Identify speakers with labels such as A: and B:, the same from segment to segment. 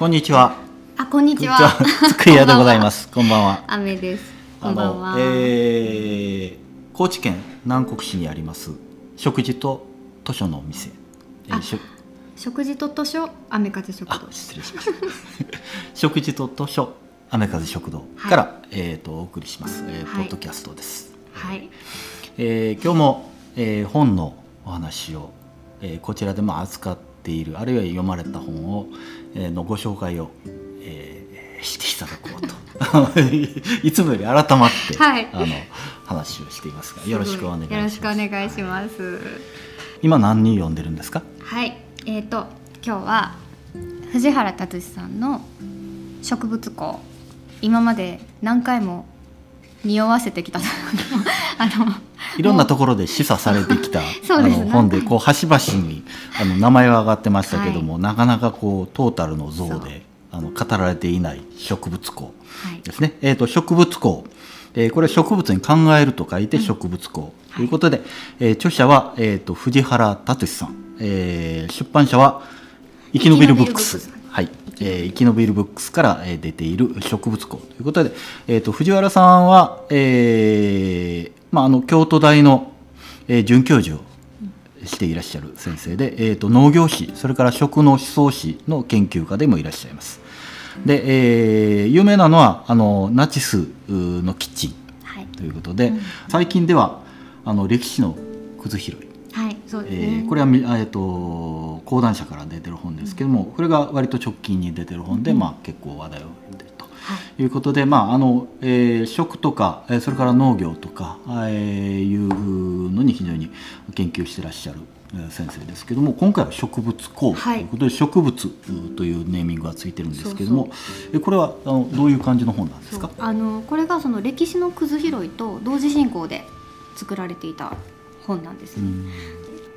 A: こんにちは。
B: あ、こんにちは。
A: つくやでございます。こんばんは。
B: 雨です。こんばんは。
A: あの、えー、高知県南国市にあります食事と図書のお店。えー
B: 食事と図書、雨風食堂
A: あ、。失礼しました。食事と図書雨風食堂から、えっ、とお送りします、えー
B: はい
A: ポッドキャストです。
B: はい。
A: えー今日も、えー本のお話を、えーこちらでも扱っているあるいは読まれた本を、えーのご紹介を、えーしていただこうと いつもより改まって、
B: はい
A: あの話をしていますがよろしくお願いします
B: よろしくお願いします。
A: 今何人読んでるんですか？
B: はい。えっ、と今日は藤原達さんの植物庫。今まで何回も匂わせてきた。あの
A: いろんなところで示唆されてきた。あの本でこう端々にあの名前は上がってましたけども、なかなかこうトータルの像であの語られていない植物庫
B: はい。
A: ですね。えー、と植物庫、えーこれ植物に考えると書いて植物庫ということで、えー著者は、えー、と藤原達さん、えー出版社は生き延びるブックス
B: 生き延びるブックス
A: はい、えー生き延びるブックスから、えー出ている植物庫ということで、えー、と藤原さんは、えーまあ、あの京都大の、えー准教授をしていらっしゃる先生で、えー、と農業史それから食の思想史の研究家でもいらっしゃいます。で、えー有名なのはあのナチスのキッチン
B: はい。
A: ということで、
B: うん。
A: 最近ではあの歴史のくず拾い
B: はいそうです
A: え
B: ね。
A: ーこれはみ、えー、と講談社から出てる本ですけども、これが割と直近に出てる本で、まあ、結構話題を呼んでると
B: はい。
A: いうことで、まああのえー食とか、えーそれから農業とか、えーいうのに非常に研究してらっしゃるえー先生ですけども今回は植物工ということで、植物というネーミングがついてるんですけどもえこれはあのどういう感じの本なんですか？
B: あのこれがその歴史のくず拾いと同時進行で作られていた本なんですね。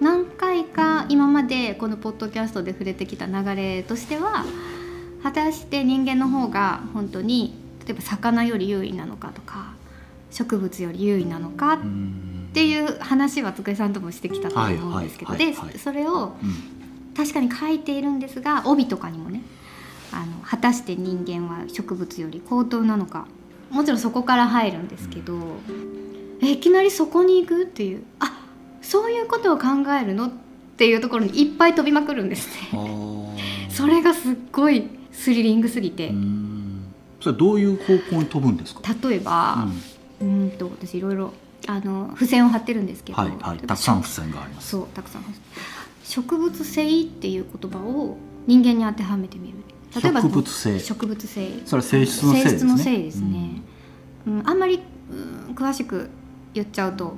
A: うん
B: 何回か今までこのポッドキャストで触れてきた流れとしては果たして人間の方が本当に例えば魚より優位なのかとか植物より優位なのかっ
A: うん。
B: ていう話は机さんともしてきたと思うんですけど、でそれを
A: うん。
B: 確かに書いているんですが帯とかにもねあの果たして人間は植物より高等なのか。もちろんそこから入るんですけど、えいきなりそこに行くっていう。あそういうことを考えるのっていうところにいっぱい飛びまくるんです
A: あ
B: ね。
A: ー。
B: それがすっごいスリリングすぎて、
A: うん。それどういう方向に飛ぶんですか、
B: 例えば、うん、と私いろいろあの付箋を貼ってるんですけど、
A: はいはい。たくさん付箋があります。
B: そうたくさん植物性っていう言葉を人間に当てはめてみる。
A: 植物性。
B: 植物性。
A: それは性質の性ですね。
B: 性質の性ですね、うんあんまり、うん詳しく言っちゃうと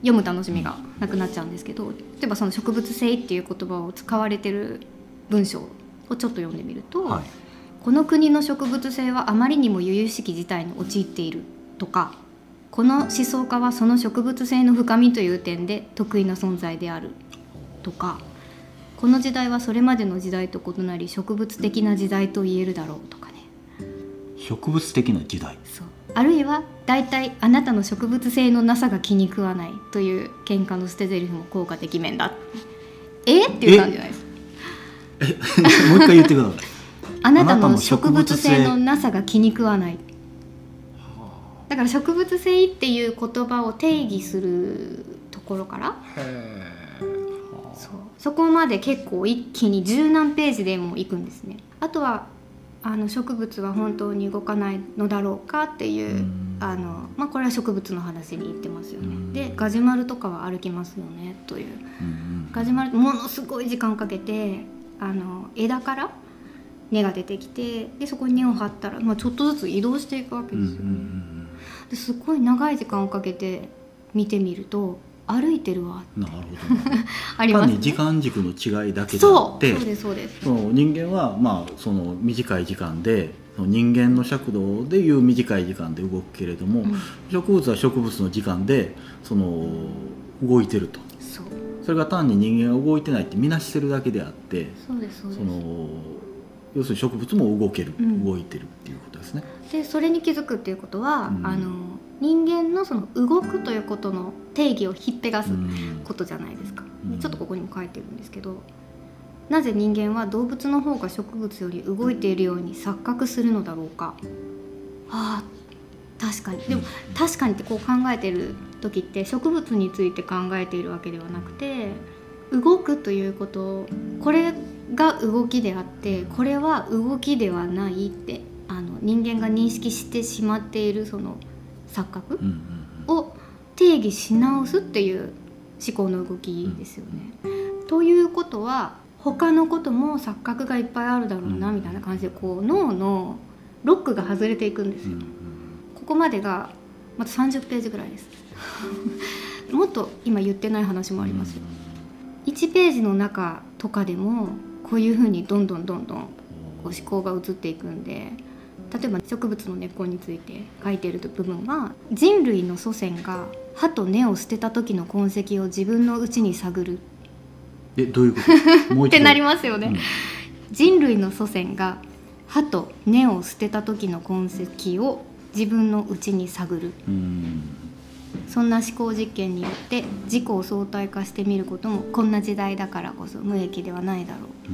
B: 読む楽しみがなくなっちゃうんですけど例えばその植物性っていう言葉を使われてる文章をちょっと読んでみると、
A: はい。
B: この国の植物性はあまりにも由々しき事態に陥っているとかこの思想家はその植物性の深みという点で得意な存在であるとかこの時代はそれまでの時代と異なり植物的な時代と言えるだろうとかね。
A: 植物的な時代。
B: そうあるいは大体あなたの植物性のなさが気に食わないという喧嘩の捨て台詞も効果的面だ。え？っていう感じじゃないです。か
A: もう一回言ってください。
B: あなた
A: の
B: の植
A: 植物性
B: 物性のなさが気に食わない。だから植物性っていう言葉を定義するところからそう。そこまで結構一気に十何ページでもいくんですね。あとはあの植物は本当に動かないのだろうかっていう
A: うん。
B: あの、まあ、これは植物の話に言ってますよ
A: うん。
B: ねでガジュマルとかは歩きますよねという。
A: うん
B: ガジュマルものすごい時間かけてあの枝から根が出てきてでそこに根を張ったら、まあ、ちょっとずつ移動していくわけですよね。
A: ん。
B: ですごい長い時間をかけて見てみると歩いてるわ。
A: うんなるほど。
B: あります、
A: 単に時間軸の違いだけであって
B: そうそうですそうです。
A: その人間はまあその短い時間で人間の尺度でいう短い時間で動くけれども、
B: うん。
A: 植物は植物の時間でその動いてると。
B: そう。
A: それが単に人間が動いてないって見なしてるだけであって
B: そうですそうです。
A: その要するに植物も動ける、
B: うん。
A: 動いてるっていうことですね。
B: でそれに気づくっていうことは、
A: うん。
B: あの人間のその動くということの定義をひっぺがす
A: うん。
B: ことじゃないですか、
A: うん。
B: ちょっとここにも書いてるんですけどなぜ人間は動物の方が植物より動いているように錯覚するのだろうか。あ確かに。でも確かにってこう考えてる時って植物について考えているわけではなくて動くということこれが動きであってこれは動きではないってあの人間が認識してしまっているその錯覚を定義し直すっていう思考の動きですよね。ということは他のことも錯覚がいっぱいあるだろうなみたいな感じでこう脳のロックが外れていくんですよ。ここまでがまた30ページぐらいです。もっと今言ってない話もありますよ。1ページの中とかでもこういうふうにどんどんどんどんこう思考が移っていくんで例えば植物の根っこについて書いている部分は人類の祖先が歯と根を捨てた時の痕跡を自分のうちに探る。
A: えどういうこと？もう
B: ってなりますよね、うん、人類の祖先が歯と根を捨てた時の痕跡を自分のうちに探る。そんな思考実験によって自己を相対化してみることもこんな時代だからこそ無益ではないだろう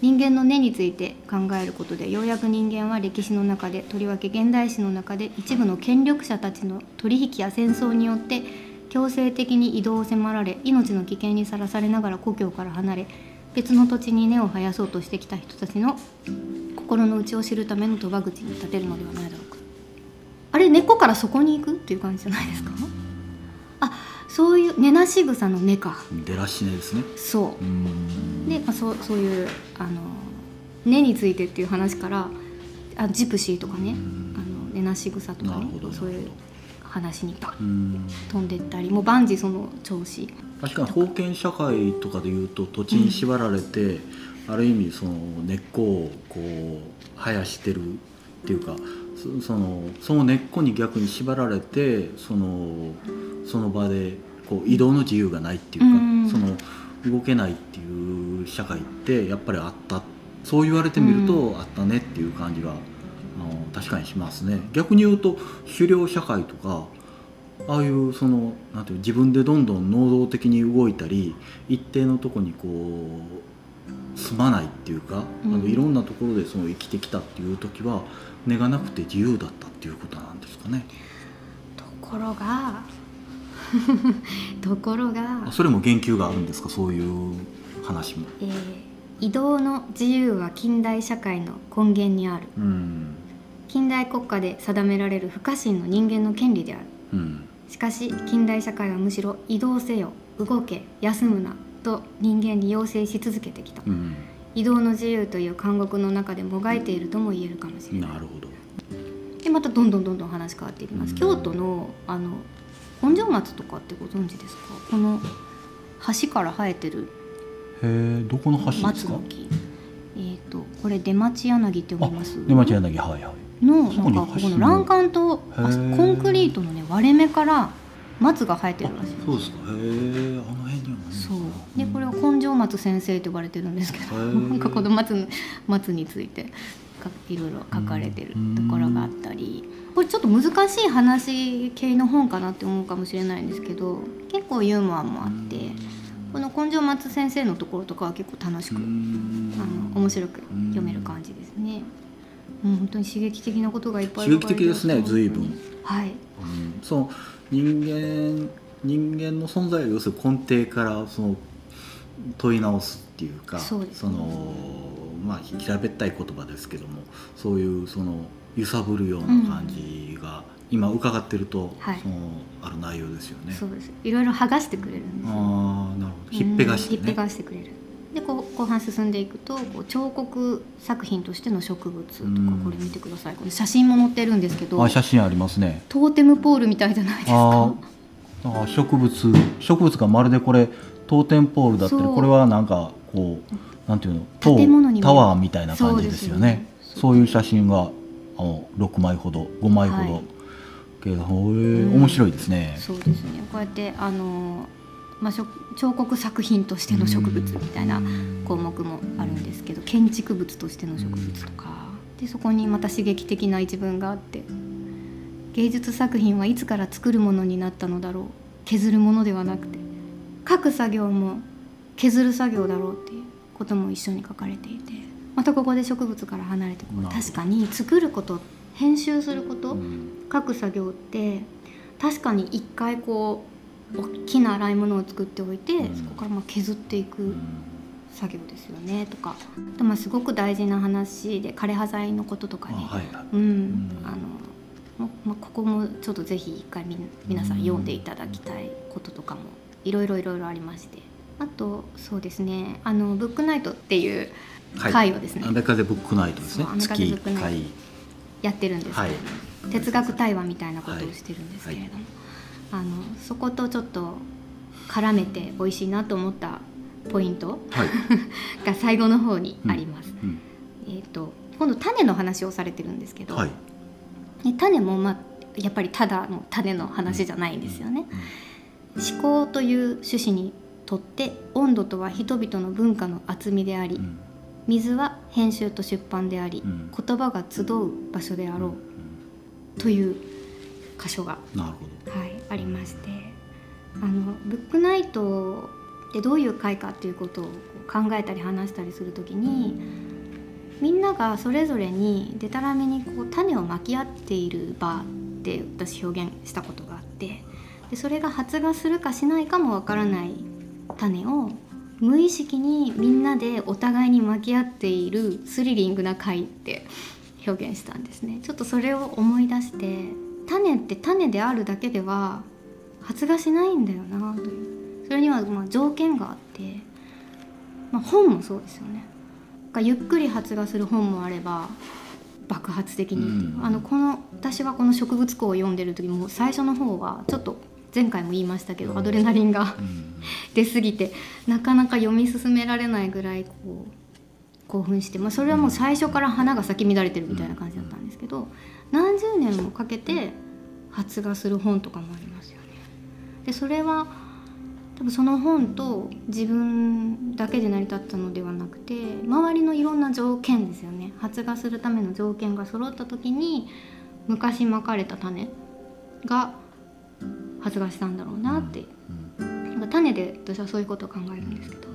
B: 人間の根について考えることでようやく人間は歴史の中でとりわけ現代史の中で一部の権力者たちの取引や戦争によって強制的に移動を迫られ命の危険にさらされながら故郷から離れ別の土地に根を生やそうとしてきた人たちの心の内を知るための賭場口に立てるのではないだろうか。あれ？根っこからそこに行く？っていう感じじゃないですか？あそういう根なし草の根か。
A: 出らし根ですね。
B: そう。で、まあ、そうそういうあの根についてっていう話からあジプシーとかね。あの根なし草とかね。そういう話に飛んでったり。もう万事その調子。
A: 確かに封建社会とかでいうと土地に縛られて、うん、ある意味その根っこをこう生やしてるっていうかそのその根っこに逆に縛られてそのその場でこう移動の自由がないっていうか、うん、その動けないっていう社会ってやっぱりあった。そう言われてみるとあったねっていう感じが、あの確かにしますね。逆に言うと狩猟社会とかああいうそのなんていう自分でどんどん能動的に動いたり一定のとこにこう住まないっていうか、うん、あのいろんなところでその生きてきたっていう時は根がなくて自由だったっていうことなんですかね。
B: ところが ところが
A: それも言及があるんですか？そういう話も。
B: えー、移動の自由は近代社会の根源にある、うん、近代国家で定められる不可侵の人間の権利である、うん、しかし近代社会はむしろ移動せよ動け休むなと人間に要請し続けてきた、うん、移動の自由という監獄の中でもがいているとも言えるかもしれない。
A: なるほど。
B: でまたどんどんどんどん話変わっていきます、京都のあの本庄松とかってご存知ですか？この橋から生えてる
A: へえどこの橋ですか？
B: えっ、ー、とこれ出町柳って読みます。
A: 出町柳はいはい。
B: のなんかここの欄干とコンクリートのね割れ目から松が生えてるらしい
A: そうですか。へえあの辺には
B: そう。でこれは根性松先生と呼ばれてるんですけどなんかこの松松についていろいろ書かれてるところがあったり。これちょっと難しい話系の本かなって思うかもしれないんですけど結構ユーモアもあってこの根性松先生のところとかは結構楽しくあの面白く読める感じですね。もう本当に刺激的なことがいっぱい
A: 刺激的ですね随分。
B: はい、う
A: ん、その人間人間の存在を要するに根底からその問い直すっていうか
B: そ、ね、
A: のまあ平べったい言葉ですけどもそういうその揺さぶるような感じが、うん、今伺ってると、はい、そのある内容ですよね。
B: そうです。いろいろ剥がしてくれるんです
A: ああなるほど。ひっぺがして、ね、
B: ひっぺがしてくれるでこう後半進んでいくとこう彫刻作品としての植物とかこれ見てください。これ写真も載ってるんですけど
A: あ写真ありますね。
B: トーテムポールみたいじゃないですか。
A: あ植物植物がまるでこれトーテムポールだったりこれはなんかこうなんていうのタワーみたいな感じですよね。そう、ね,、いう写真があの6枚ほど5枚ほど、はい、面白いですね。
B: そうですね。こうやってあのまあ、彫刻作品としての植物みたいな項目もあるんですけど建築物としての植物とか。でそこにまた刺激的な一文があって芸術作品はいつから作るものになったのだろう削るものではなくて書く作業も削る作業だろうっていうことも一緒に書かれていてまたここで植物から離れてこう確かに作ること編集すること、うん、書く作業って確かに一回こう大きな洗い物を作っておいて、うん、そこからまあ削っていく作業ですよねとか。でもすごく大事な話で枯葉剤のこととかね、はい、うん、あのまあ、ここもちょっとぜひ一回み皆さん。読んでいただきたいこととかもいろいろいろいろありまして。あとそうですね。あのブックナイトっていう会をですね、
A: はい、アメカゼブックナイトですね。月1回。
B: やってるんですけど、はい、哲学対話みたいなことをしてるんですけれども、はい、あのそことちょっと絡めて美味しいなと思ったポイント、はい、が最後の方にあります。うん。うん、えっ、ー、と今度種の話をされてるんですけど、はい、種もまあやっぱりただの種の話じゃないんですよね。思考という趣旨にとって温度とは人々の文化の厚みであり、水は編集と出版であり、言葉が集う場所であろう、という箇所が、はい、ありましてあのブックナイトでどういう会かっていうことを考えたり話したりする時にみんながそれぞれにでたらめにこう種をまき合っている場って私表現したことがあってでそれが発芽するかしないかもわからない種を無意識にみんなでお互いにまき合っているスリリングな会って表現したんですね。ちょっとそれを思い出して種って種であるだけでは発芽しないんだよなという。それにはまあ条件があって、まあ、本もそうですよね。ゆっくり発芽する本もあれば爆発的に、うん、あのこの私はこの植物庫を読んでる時も最初の方はちょっと前回も言いましたけど、アドレナリンが 出過ぎてなかなか読み進められないぐらいこう興奮して、まあ、それはもう最初から花が咲き乱れてるみたいな感じだったんですけど年もかけて発芽する本とかもありますよね。でそれは多分その本と自分だけで成り立ったのではなくて周りのいろんな条件ですよね。発芽するための条件が揃った時に昔まかれた種が発芽したんだろうなって、うんうん、種で私はそういうことを考えるんですけど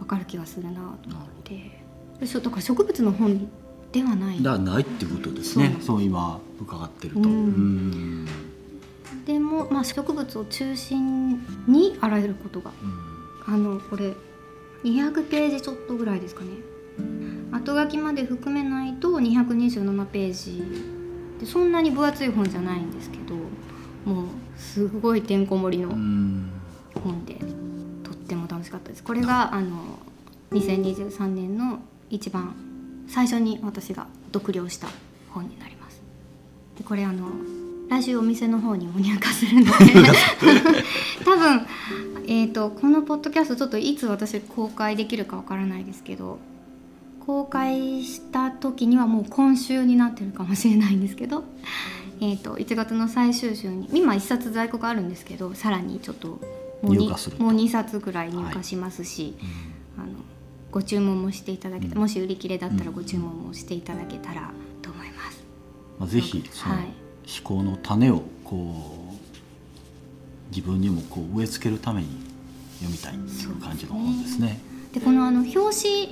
B: 分かる気がするなと思って。だから植物の本ではない。
A: だないってことですね。そう。今伺ってると。うん。
B: でも、まあ、植物を中心にあらゆることが、うん、あのこれ200ページちょっとぐらいですかね。後書きまで含めないと227ページ。でそんなに分厚い本じゃないんですけどもうすごいてんこ盛りの本で、とっても楽しかったです。これがあの2023年の一番最初に私が読了した本になります。でこれあの来週お店の方にも入荷するので。多分、えーと、このポッドキャストちょっといつ私公開できるかわからないですけど公開した時にはもう今週になってるかもしれないんですけど、えーと、1月の最終週に今1冊在庫があるんですけどさらにちょっともう 2, もう2冊ぐらい入荷しますし、はい、あのご注文もしていただけた、うん、もし売り切れだったらご注文もしていただけたらと思います。
A: まあ、ぜひはい。思考の種をこう自分にもこう植え付けるために読みたいっていう感じの本ですね。
B: で、ね、このあの表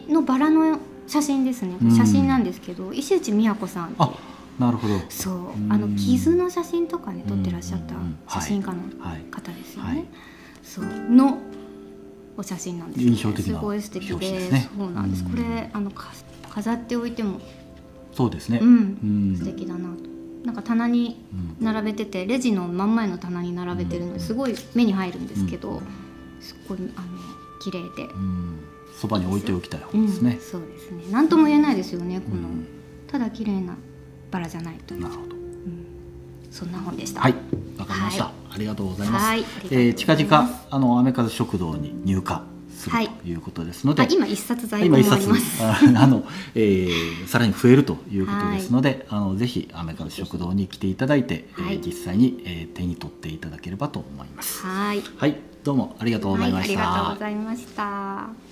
B: 紙のバラの写真ですね。写真なんですけど、うん、石内美和子さん
A: あ、なるほど。
B: そう、あの傷の写真とかね撮ってらっしゃった写真家の方ですよね。はいはい、そう。のお写真なんです、
A: ね、印象的
B: すごい素敵で、ね、そうなんです。これあの飾っておいても
A: そうですね。
B: うん、素敵だなと。なんか棚に並べてて、レジの真ん前の棚に並べてるのですごい目に入るんですけど、すごいあの綺麗で、
A: そばに置いておきたい本ですね、
B: そうですね。何とも言えないですよねこの、ただ綺麗なバラじゃないと
A: なるほど、
B: そんな本でした。
A: はいわかりました、ありがとうございます、はい、えー、近々あのアメカズ食堂に入荷するということですので、はい、
B: 今一冊在庫もあります。
A: あの、えー、さらに増えるということですので、はい、あのぜひアメカズ食堂に来ていただいて、はい、えー、実際に、えー、手に取っていただければと思います。
B: はい、
A: はい、どうもありがとうございました、
B: ありがとうございました